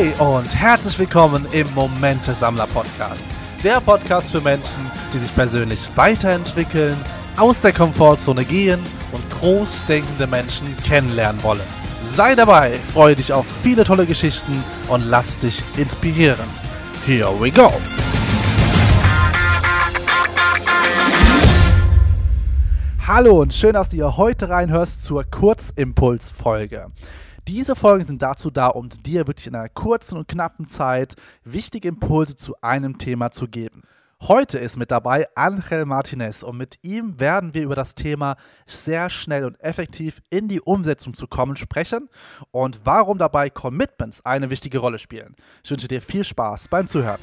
Hey und herzlich willkommen im Momente Sammler Podcast. Der Podcast für Menschen, die sich persönlich weiterentwickeln, aus der Komfortzone gehen und großdenkende Menschen kennenlernen wollen. Sei dabei, freue dich auf viele tolle Geschichten und lass dich inspirieren. Here we go! Hallo und schön, dass du hier heute reinhörst zur Kurzimpulsfolge. Diese Folgen sind dazu da, um dir wirklich in einer kurzen und knappen Zeit wichtige Impulse zu einem Thema zu geben. Heute ist mit dabei Angel Martinez und mit ihm werden wir über das Thema sehr schnell und effektiv in die Umsetzung zu kommen sprechen und warum dabei Commitments eine wichtige Rolle spielen. Ich wünsche dir viel Spaß beim Zuhören.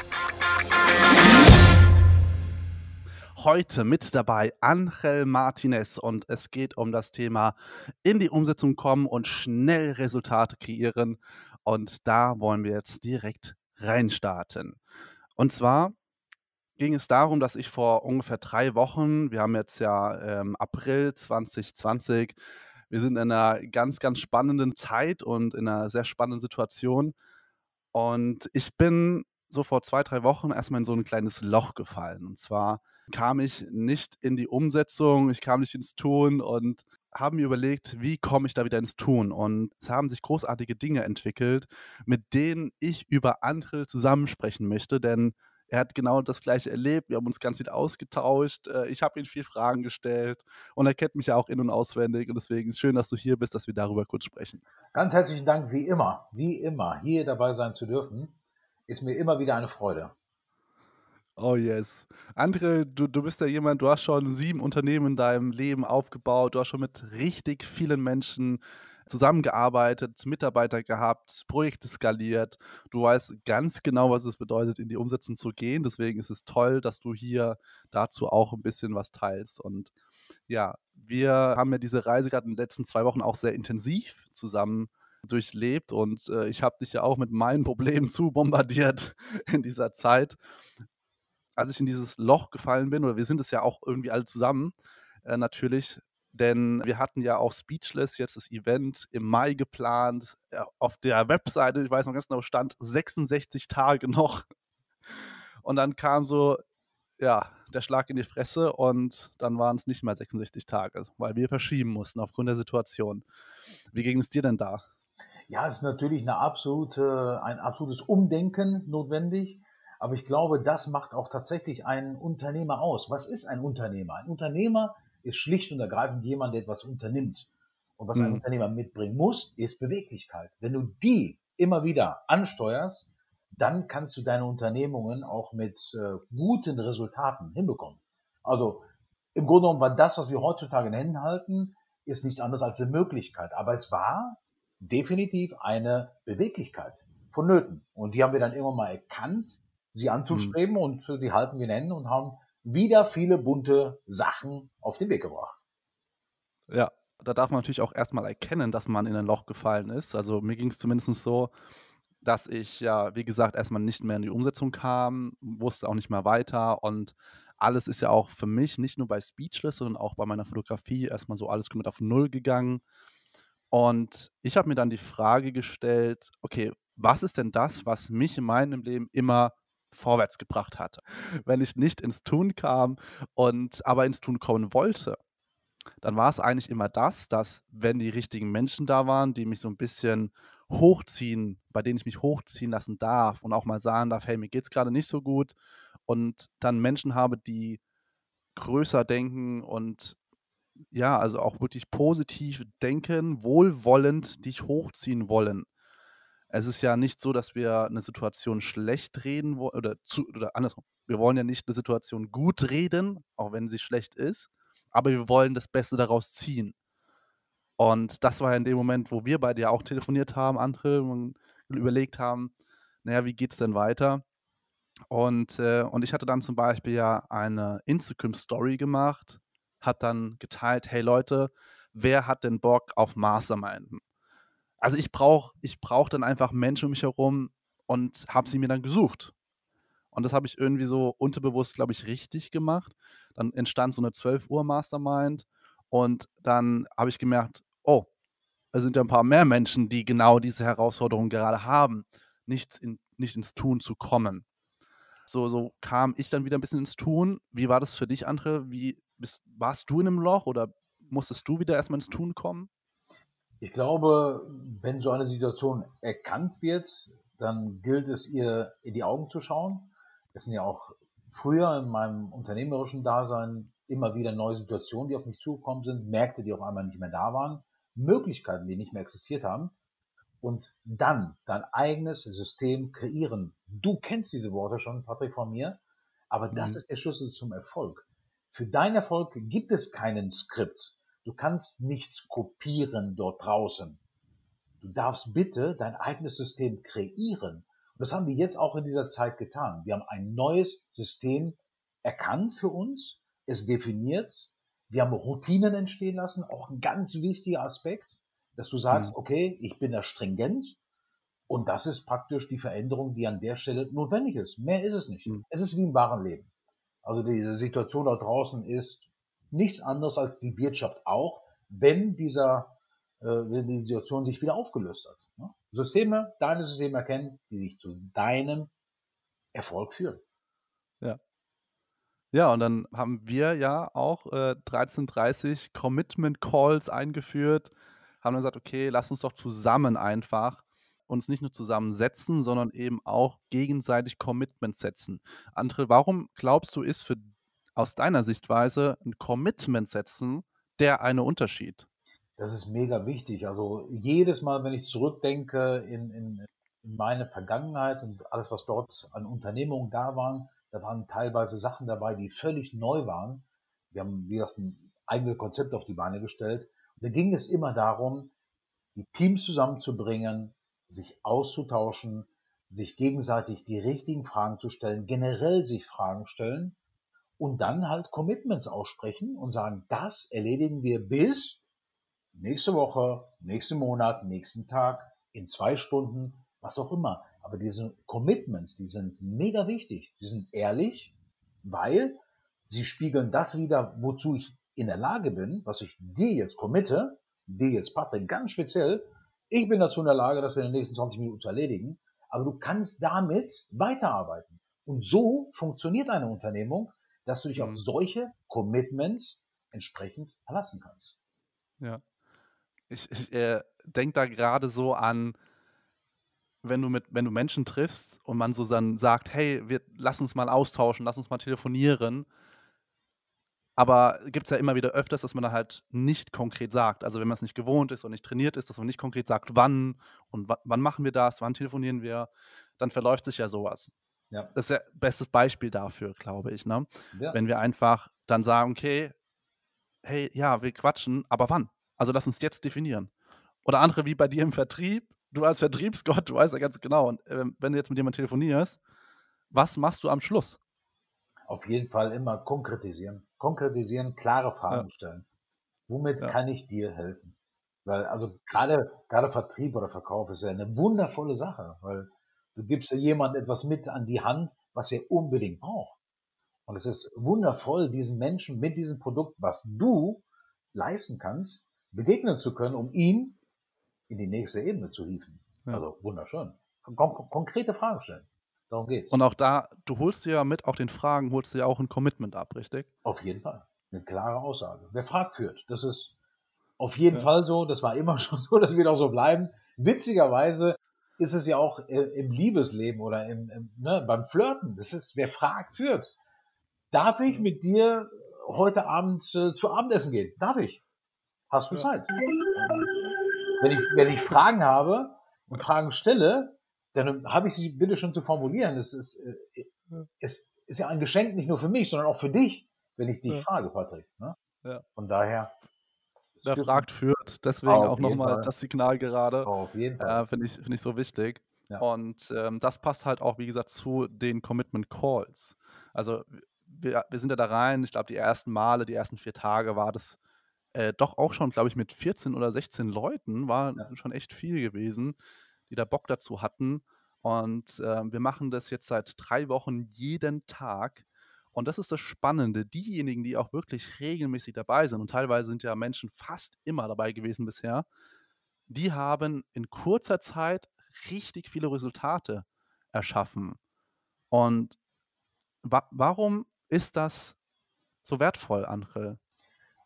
Heute mit dabei Angel Martinez und es geht um das Thema in die Umsetzung kommen und schnell Resultate kreieren. Und da wollen wir jetzt direkt reinstarten. Und zwar ging es darum, dass ich vor ungefähr drei Wochen, wir haben jetzt ja ähm, April 2020, wir sind in einer ganz, ganz spannenden Zeit und in einer sehr spannenden Situation. Und ich bin so vor zwei, drei Wochen erstmal in so ein kleines Loch gefallen. Und zwar kam ich nicht in die Umsetzung, ich kam nicht ins Tun und habe mir überlegt, wie komme ich da wieder ins Tun? Und es haben sich großartige Dinge entwickelt, mit denen ich über andere zusammensprechen möchte, denn er hat genau das Gleiche erlebt. Wir haben uns ganz viel ausgetauscht. Äh, ich habe ihm viel Fragen gestellt und er kennt mich ja auch in- und auswendig. Und deswegen ist es schön, dass du hier bist, dass wir darüber kurz sprechen. Ganz herzlichen Dank, wie immer, wie immer, hier dabei sein zu dürfen. Ist mir immer wieder eine Freude. Oh yes. Andre, du, du bist ja jemand, du hast schon sieben Unternehmen in deinem Leben aufgebaut, du hast schon mit richtig vielen Menschen zusammengearbeitet, Mitarbeiter gehabt, Projekte skaliert. Du weißt ganz genau, was es bedeutet, in die Umsetzung zu gehen. Deswegen ist es toll, dass du hier dazu auch ein bisschen was teilst. Und ja, wir haben ja diese Reise gerade in den letzten zwei Wochen auch sehr intensiv zusammen durchlebt und äh, ich habe dich ja auch mit meinen Problemen zu bombardiert in dieser Zeit als ich in dieses Loch gefallen bin, oder wir sind es ja auch irgendwie alle zusammen, äh, natürlich, denn wir hatten ja auch Speechless jetzt das Event im Mai geplant. Auf der Webseite, ich weiß noch ganz genau, stand 66 Tage noch. Und dann kam so, ja, der Schlag in die Fresse und dann waren es nicht mehr 66 Tage, weil wir verschieben mussten aufgrund der Situation. Wie ging es dir denn da? Ja, es ist natürlich eine absolute, ein absolutes Umdenken notwendig. Aber ich glaube, das macht auch tatsächlich einen Unternehmer aus. Was ist ein Unternehmer? Ein Unternehmer ist schlicht und ergreifend jemand, der etwas unternimmt. Und was ein Mhm. Unternehmer mitbringen muss, ist Beweglichkeit. Wenn du die immer wieder ansteuerst, dann kannst du deine Unternehmungen auch mit äh, guten Resultaten hinbekommen. Also im Grunde genommen war das, was wir heutzutage in Händen halten, ist nichts anderes als eine Möglichkeit. Aber es war definitiv eine Beweglichkeit vonnöten. Und die haben wir dann irgendwann mal erkannt, sie anzustreben und äh, die halten wir in Händen und haben wieder viele bunte Sachen auf den Weg gebracht. Ja, da darf man natürlich auch erstmal erkennen, dass man in ein Loch gefallen ist. Also mir ging es zumindest so, dass ich ja, wie gesagt, erstmal nicht mehr in die Umsetzung kam, wusste auch nicht mehr weiter und alles ist ja auch für mich nicht nur bei Speechless, sondern auch bei meiner Fotografie erstmal so alles komplett auf Null gegangen. Und ich habe mir dann die Frage gestellt, okay, was ist denn das, was mich in meinem Leben immer vorwärts gebracht hat? Wenn ich nicht ins Tun kam und aber ins Tun kommen wollte, dann war es eigentlich immer das, dass wenn die richtigen Menschen da waren, die mich so ein bisschen hochziehen, bei denen ich mich hochziehen lassen darf und auch mal sagen darf: „Hey, mir geht's gerade nicht so gut“ und dann Menschen habe, die größer denken und ja, also auch wirklich positiv denken, wohlwollend dich hochziehen wollen. Es ist ja nicht so, dass wir eine Situation schlecht reden wo oder oder andersrum. Wir wollen ja nicht eine Situation gut reden, auch wenn sie schlecht ist, aber wir wollen das Beste daraus ziehen. Und das war ja in dem Moment, wo wir beide ja auch telefoniert haben, andere und überlegt haben: „Na ja, wie geht's denn weiter?“ Und, äh und ich hatte dann zum Beispiel ja eine Instagram-Story gemacht, habe dann geteilt: „Hey Leute, wer hat denn Bock auf Masterminden?“ Also, ich brauche ich brauche dann einfach Menschen um mich herum und habe sie mir dann gesucht. Und das habe ich irgendwie so unterbewusst, glaube ich, richtig gemacht. Dann entstand so 'ne 12:00 Mastermind und dann habe ich gemerkt: „Oh, es sind ja 'n paar mehr Menschen, die genau diese Herausforderung gerade haben. nichts in nicht ins Tun zu kommen. So so kam ich dann wieder 'n bisschen ins Tun. Wie war das für dich, André? Wie bist warst du in 'nem Loch oder musstest du wieder erst mal ins Tun kommen? Ich glaube, wenn so eine Situation erkannt wird, dann gilt es, ihr in die Augen zu schauen. Es sind ja auch früher in meinem unternehmerischen Dasein immer wieder neue Situationen, die auf mich zugekommen sind, Märkte, die auf einmal nicht mehr da waren, Möglichkeiten, die nicht mehr existiert haben. Und dann dein eigenes System kreieren. Du kennst diese Worte schon, Patrick, von mir, aber das Mhm. ist der Schlüssel zum Erfolg. Für deinen Erfolg gibt es keinen Skript. Du kannst nichts kopieren dort draußen. Du darfst bitte dein eigenes System kreieren. Und das haben wir jetzt auch in dieser Zeit getan. Wir haben ein neues System erkannt für uns, es definiert. Wir haben Routinen entstehen lassen, auch ein ganz wichtiger Aspekt, dass du sagst, Mhm. okay, ich bin da stringent und das ist praktisch die Veränderung, die an der Stelle notwendig ist. Mehr ist es nicht. Mhm. Es ist wie im wahren Leben. Also diese Situation da draußen ist nichts anderes als die Wirtschaft auch, wenn dieser äh, wenn die Situation sich wieder aufgelöst hat. Ne? Systeme, deine Systeme erkennen, die sich zu deinem Erfolg führen. Ja. Ja, und dann haben wir ja auch, äh, 13:30 Commitment Calls eingeführt, haben dann gesagt: „Okay, lass uns doch zusammen einfach uns nicht nur zusammensetzen, sondern eben auch gegenseitig Commitments setzen.“ André, warum glaubst du, ist für aus deiner Sichtweise 'n Commitment setzen der eine Unterschied? Das ist mega wichtig. Also, jedes Mal, wenn ich zurückdenke in in in meine Vergangenheit und alles, was dort an Unternehmungen da waren, da waren teilweise Sachen dabei, die völlig neu waren. Wir haben, wie gesagt, 'n eigenes Konzept auf die Beine gestellt. Und da ging es immer darum, die Teams zusammenzubringen, sich auszutauschen, sich gegenseitig die richtigen Fragen zu stellen, generell sich Fragen stellen und dann halt Commitments aussprechen und sagen: „Das erledigen wir bis nächste Woche, nächsten Monat, nächsten Tag, in 2 Stunden“, was auch immer. Aber diese Commitments, die sind mega wichtig. Die sind ehrlich, weil sie spiegeln das wider, wozu ich in der Lage bin, was ich dir jetzt committe, dir jetzt, Patrick, ganz speziell. Ich bin dazu in der Lage, das in den nächsten 20 Minuten zu erledigen, aber du kannst damit weiterarbeiten. Und so funktioniert eine Unternehmung, dass du dich auf Mhm. solche Commitments entsprechend verlassen kannst. Ja. Ich ich, äh, denke da grade so an wenn du mit wenn du Menschen triffst und man so dann sagt: „Hey, wir lass uns mal austauschen, lass uns mal telefonieren.“ Aber gibt's ja immer wieder öfters, dass man da halt nicht konkret sagt. Also, wenn man's nicht gewohnt ist und nicht trainiert ist, dass man nicht konkret sagt, wann und wa wann machen wir das, wann telefonieren wir, dann verläuft sich ja so was. Ja. Das ist ja bestes Beispiel dafür, glaube ich, ne? Ja. Wenn wir einfach dann sagen: „Okay, hey, ja, wir quatschen, aber wann? Also, lass uns jetzt definieren.“ Oder andere wie bei dir im Vertrieb. Du als Vertriebsgott, du weißt ja ganz genau und, ähm, wenn du jetzt mit jemandem telefonierst, was machst du am Schluss? Auf jeden Fall immer konkretisieren. Konkretisieren, klare Ja. Fragen stellen. Womit Ja. kann ich dir helfen? Weil also grade grade Vertrieb oder Verkauf ist ja 'ne wundervolle Sache, weil du gibst ja jemandem etwas mit an die Hand, was er unbedingt braucht. Und es ist wundervoll, diesen Menschen mit diesem Produkt, was du leisten kannst, begegnen zu können, um ihn in die nächste Ebene zu hieven. Ja. Also wunderschön. Kon konkrete Fragen stellen. Darum geht's. Und auch da du holst dir ja mit auch den Fragen holst du ja auch 'n Commitment ab, richtig? Auf jeden Fall. 'Ne klare Aussage. Wer fragt, führt. Das ist auf jeden Ja. Fall so. Das war immer schon so, das wird auch so bleiben. Witzigerweise ist es ja auch, äh, im Liebesleben oder im im ne, beim Flirten. Das ist wer fragt, führt. „Darf ich mit dir heute Abend, äh, zu Abendessen gehen?“ „Darf ich.“ „Hast du Ja. Zeit?“ Wenn ich wenn ich Fragen habe und Fragen stelle, dann habe ich sie bitte schon zu formulieren. Es ist, äh, Ja. es ist ja ein Geschenk nicht nur für mich, sondern auch für dich, wenn ich dich Ja. frage, Patrick, ne? Ja. Von daher Wer fragt, führt. Deswegen auch noch jeden mal Fall. das Signal gerade. Auf jeden Fall. Äh, finde ich finde ich so wichtig. Ja. Und, ähm, das passt halt auch, wie gesagt, zu den Commitment Calls. Also, wir wir sind ja da rein ich glaube, die ersten Male, die ersten 4 Tage war das, äh, doch auch schon, glaube ich, mit 14 oder 16 Leuten, war Ja. schon echt viel gewesen, die da Bock dazu hatten. Und, ähm, wir machen das jetzt seit 3 Wochen jeden Tag. Und das ist das Spannende. Diejenigen, die auch wirklich regelmäßig dabei sind und teilweise sind ja Menschen fast immer dabei gewesen bisher, die haben in kurzer Zeit richtig viele Resultate erschaffen. Und wa warum ist das so wertvoll, Angel?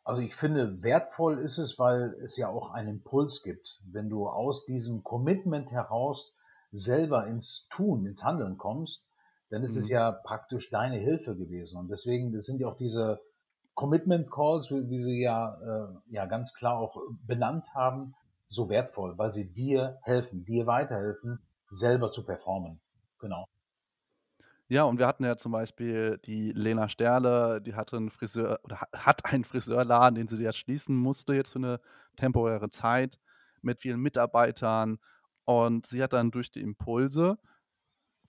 Also ich finde, wertvoll ist es, weil es ja auch einen Impuls gibt. Wenn du aus diesem Commitment heraus selber ins Tun, ins Handeln kommst, dann ist mhm. es ja praktisch deine Hilfe gewesen. Und deswegen das sind ja auch diese Commitment Calls, wie, wie sie ja, äh, ja ganz klar auch benannt haben, so wertvoll, weil sie dir helfen, dir weiterhelfen, selber zu performen. Genau. Ja, und wir hatten ja zum Beispiel die Lena Sterle, die hatte einen Friseur oder hat einen Friseurladen, den sie jetzt schließen musste jetzt für eine temporäre Zeit mit vielen Mitarbeitern. Und sie hat dann durch die Impulse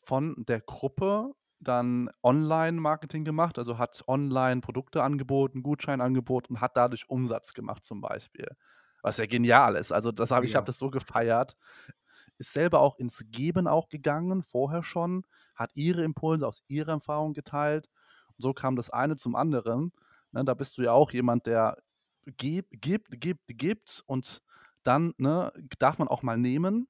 von der Gruppe dann Online-Marketing gemacht, also hat online Produkte angeboten, Gutscheinangebot und hat dadurch Umsatz gemacht zum Beispiel. Was ja genial ist. Also das habe ich habe das so gefeiert ist selber auch ins Geben auch gegangen, vorher schon, hat ihre Impulse aus ihrer Erfahrung geteilt. Und so kam das eine zum anderen. Ne, da bist du ja auch jemand, der gibt, gibt, gibt, gibt und dann ne, darf man auch mal nehmen.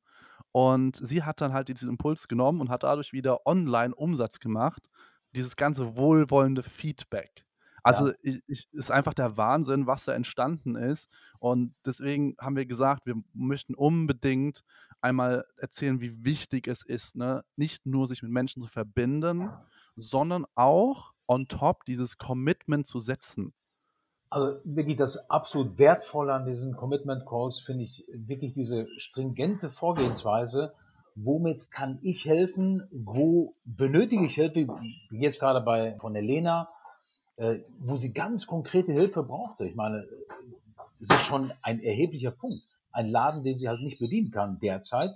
Und sie hat dann halt diesen Impuls genommen und hat dadurch wieder online Umsatz gemacht. Dieses ganze wohlwollende Feedback. Also ja. ich, ich, ist einfach der Wahnsinn, was da entstanden ist. Und deswegen haben wir gesagt, wir möchten unbedingt einmal erzählen, wie wichtig es ist, ne? nicht nur sich mit Menschen zu verbinden, sondern auch on top dieses Commitment zu setzen. Also wirklich das absolut Wertvolle an diesen Commitment Calls finde ich wirklich diese stringente Vorgehensweise. Womit kann ich helfen? Wo benötige ich Hilfe? Wie jetzt gerade bei von der Lena äh, wo sie ganz konkrete Hilfe brauchte. Ich meine, es ist schon ein erheblicher Punkt. Ein Laden, den sie halt nicht bedienen kann derzeit.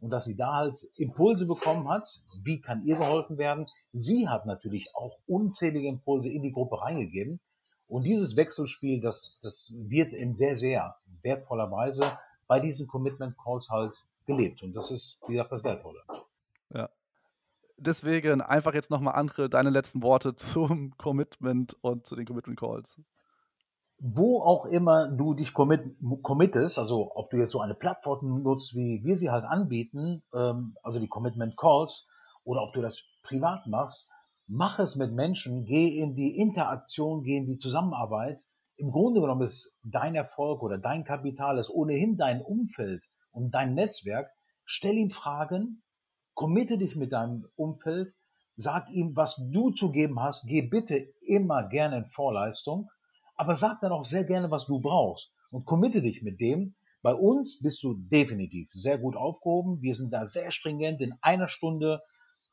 Und dass sie da halt Impulse bekommen hat, wie kann ihr geholfen werden. Sie hat natürlich auch unzählige Impulse in die Gruppe reingegeben. Und dieses Wechselspiel, das, das wird in sehr, sehr wertvoller Weise bei diesen Commitment Calls halt gelebt. Und das ist, wie gesagt, das Wertvolle. Ja, deswegen einfach jetzt nochmal andere, deine letzten Worte zum Commitment und zu den Commitment Calls. Wo auch immer du dich commit, committest, also ob du jetzt so eine Plattform nutzt, wie wir sie halt anbieten, ähm, also die Commitment Calls, oder ob du das privat machst, mach es mit Menschen, geh in die Interaktion, geh in die Zusammenarbeit. Im Grunde genommen ist dein Erfolg oder dein Kapital ist ohnehin dein Umfeld und dein Netzwerk. Stell ihm Fragen, committe dich mit deinem Umfeld, sag ihm, was du zu geben hast, geh bitte immer gerne in Vorleistung, aber sag dann auch sehr gerne, was du brauchst und committe dich mit dem. Bei uns bist du definitiv sehr gut aufgehoben. Wir sind da sehr stringent. In einer Stunde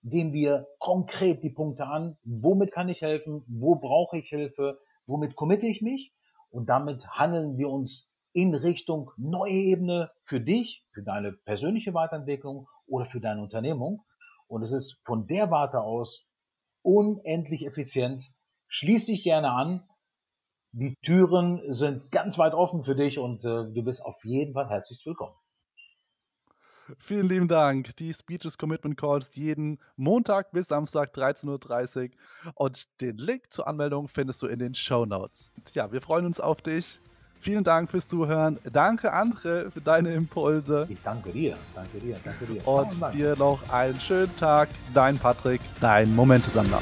gehen wir konkret die Punkte an. Womit kann ich helfen? Wo brauche ich Hilfe? Womit committe ich mich? Und damit handeln wir uns in Richtung neue Ebene für dich, für deine persönliche Weiterentwicklung oder für deine Unternehmung. Und es ist von der Warte aus unendlich effizient. Schließ dich gerne an. Die Türen sind ganz weit offen für dich und äh, du bist auf jeden Fall herzlich willkommen. Vielen lieben Dank. Die Speeches Commitment Calls jeden Montag bis Samstag 13.30 Uhr. Und den Link zur Anmeldung findest du in den Show Notes. Ja, wir freuen uns auf dich. Vielen Dank fürs Zuhören. Danke, Andre, für deine Impulse. Ich danke dir. Danke dir. Danke dir. Und dir noch einen schönen Tag. Dein Patrick, dein Momentesammler.